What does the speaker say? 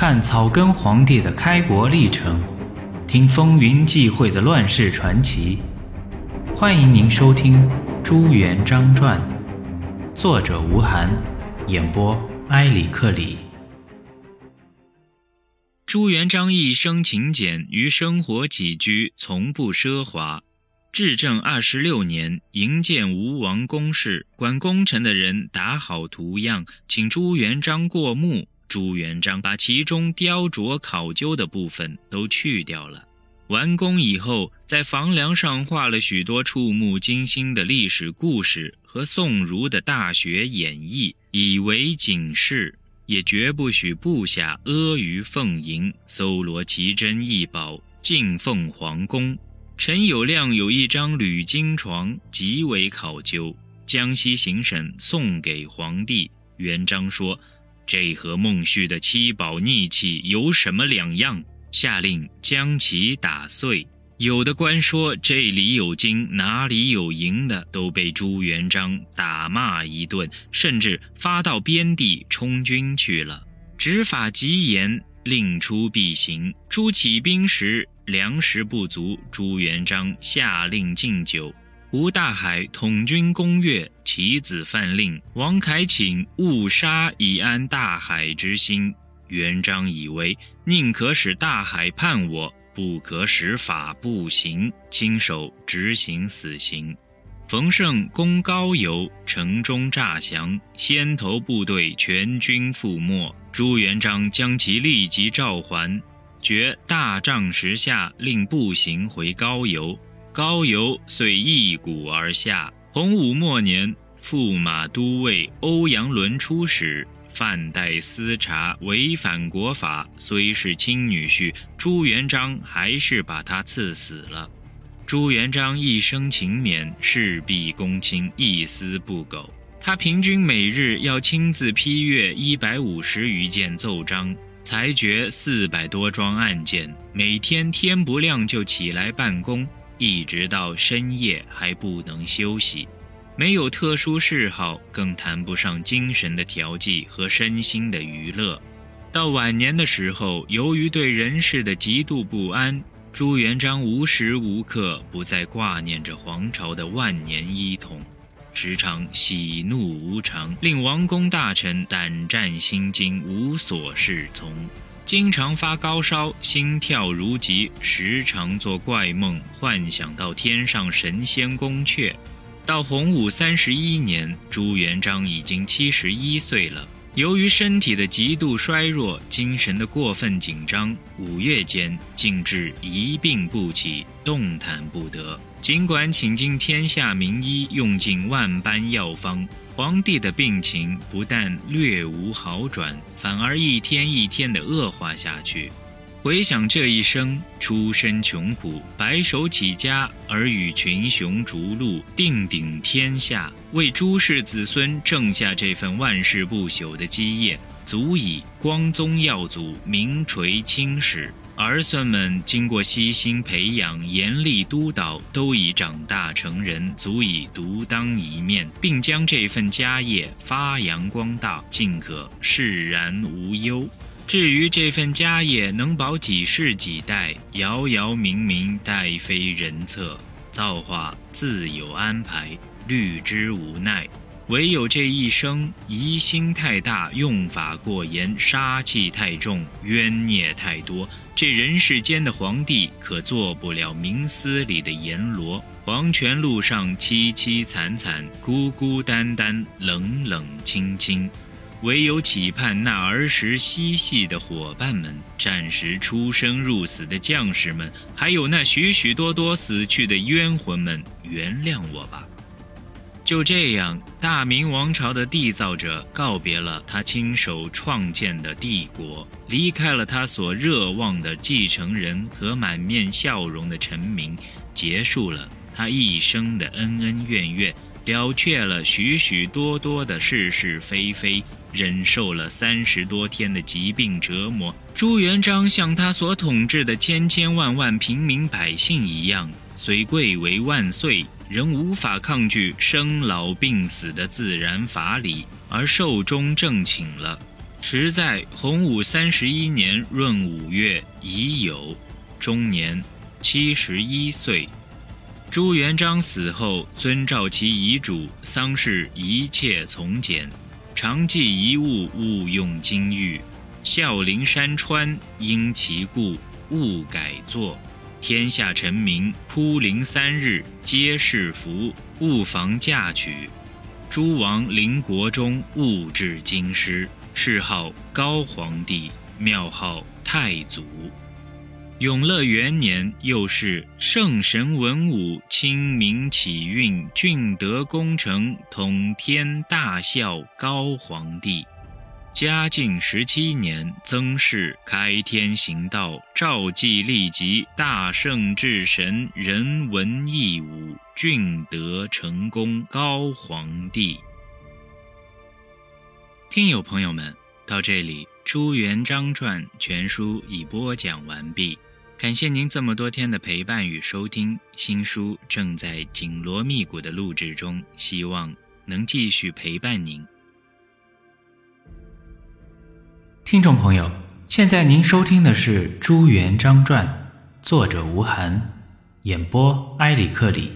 看草根皇帝的开国历程，听风云际会的乱世传奇。欢迎您收听《朱元璋传》，作者吴晗，演播埃里克里。朱元璋一生勤俭，于生活起居从不奢华。至正二十六年，营建吴王宫室，管工程的人打好图样，请朱元璋过目。朱元璋把其中雕琢考究的部分都去掉了。完工以后，在房梁上画了许多触目惊心的历史故事和宋儒的大学演义，以为警示，也绝不许部下阿谀奉迎，搜罗奇珍异宝，进奉皇宫。陈友谅有一张铝金床，极为考究，江西行省送给皇帝。元璋说。这和孟旭的七宝逆器有什么两样？下令将其打碎。有的官说这里有金，哪里有银的，都被朱元璋打骂一顿，甚至发到边地充军去了。执法极严，令出必行。朱起兵时粮食不足，朱元璋下令禁酒。吴大海统军攻越，其子犯令，王凯请勿杀，以安大海之心。元璋以为宁可使大海叛我，不可使法不行，亲手执行死刑。冯胜攻高邮，城中诈降，先头部队全军覆没。朱元璋将其立即召还，决大帐时下，令步行回高邮。高邮遂一鼓而下。洪武末年，驸马都尉欧阳伦出使，犯代私察，违反国法，虽是亲女婿，朱元璋还是把他赐死了。朱元璋一生勤勉，事必躬亲，一丝不苟。他平均每日要亲自批阅一百五十余件奏章，裁决四百多桩案件，每天天不亮就起来办公。一直到深夜还不能休息，没有特殊嗜好，更谈不上精神的调剂和身心的娱乐。到晚年的时候，由于对人世的极度不安，朱元璋无时无刻不在挂念着皇朝的万年一统，时常喜怒无常，令王公大臣胆战心惊，无所适从。经常发高烧，心跳如急，时常做怪梦，幻想到天上神仙宫阙。到洪武三十一年，朱元璋已经七十一岁了。由于身体的极度衰弱，精神的过分紧张，五月间竟至一病不起，动弹不得。尽管请尽天下名医，用尽万般药方。皇帝的病情不但略无好转，反而一天一天的恶化下去。回想这一生，出身穷苦，白手起家，而与群雄逐鹿，定鼎天下，为朱氏子孙挣下这份万世不朽的基业，足以光宗耀祖，名垂青史。儿孙们经过悉心培养、严厉督导，都已长大成人，足以独当一面，并将这份家业发扬光大，尽可释然无忧。至于这份家业能保几世几代，遥遥冥冥，待非人测。造化自有安排，虑之无奈。唯有这一生疑心太大，用法过严，杀气太重，冤孽太多。这人世间的皇帝可做不了冥司里的阎罗。黄泉路上凄凄惨惨，孤孤单单，冷冷清清。唯有期盼那儿时嬉戏的伙伴们，战时出生入死的将士们，还有那许许多多死去的冤魂们，原谅我吧。就这样，大明王朝的缔造者告别了他亲手创建的帝国，离开了他所热望的继承人和满面笑容的臣民，结束了他一生的恩恩怨怨，了却了许许多多的是是非非，忍受了三十多天的疾病折磨。朱元璋像他所统治的千千万万平民百姓一样，虽贵为万岁。仍无法抗拒生老病死的自然法理，而寿终正寝了。时在洪武三十一年闰五月乙酉，终年七十一岁。朱元璋死后，遵照其遗嘱，丧事一切从简，常记遗物勿用金玉。孝陵山川因其故，勿改作。天下臣民哭灵三日，皆是福，勿妨嫁娶。诸王临国中，勿置京师。谥号高皇帝，庙号太祖。永乐元年，又是圣神文武清明启运俊德功成统天大孝高皇帝。嘉靖十七年，曾氏开天行道，诏祭立即大圣至神人文义武俊德成功高皇帝。听友朋友们，到这里《朱元璋传》全书已播讲完毕，感谢您这么多天的陪伴与收听。新书正在紧锣密鼓的录制中，希望能继续陪伴您。听众朋友，现在您收听的是《朱元璋传》，作者吴晗，演播埃里克里。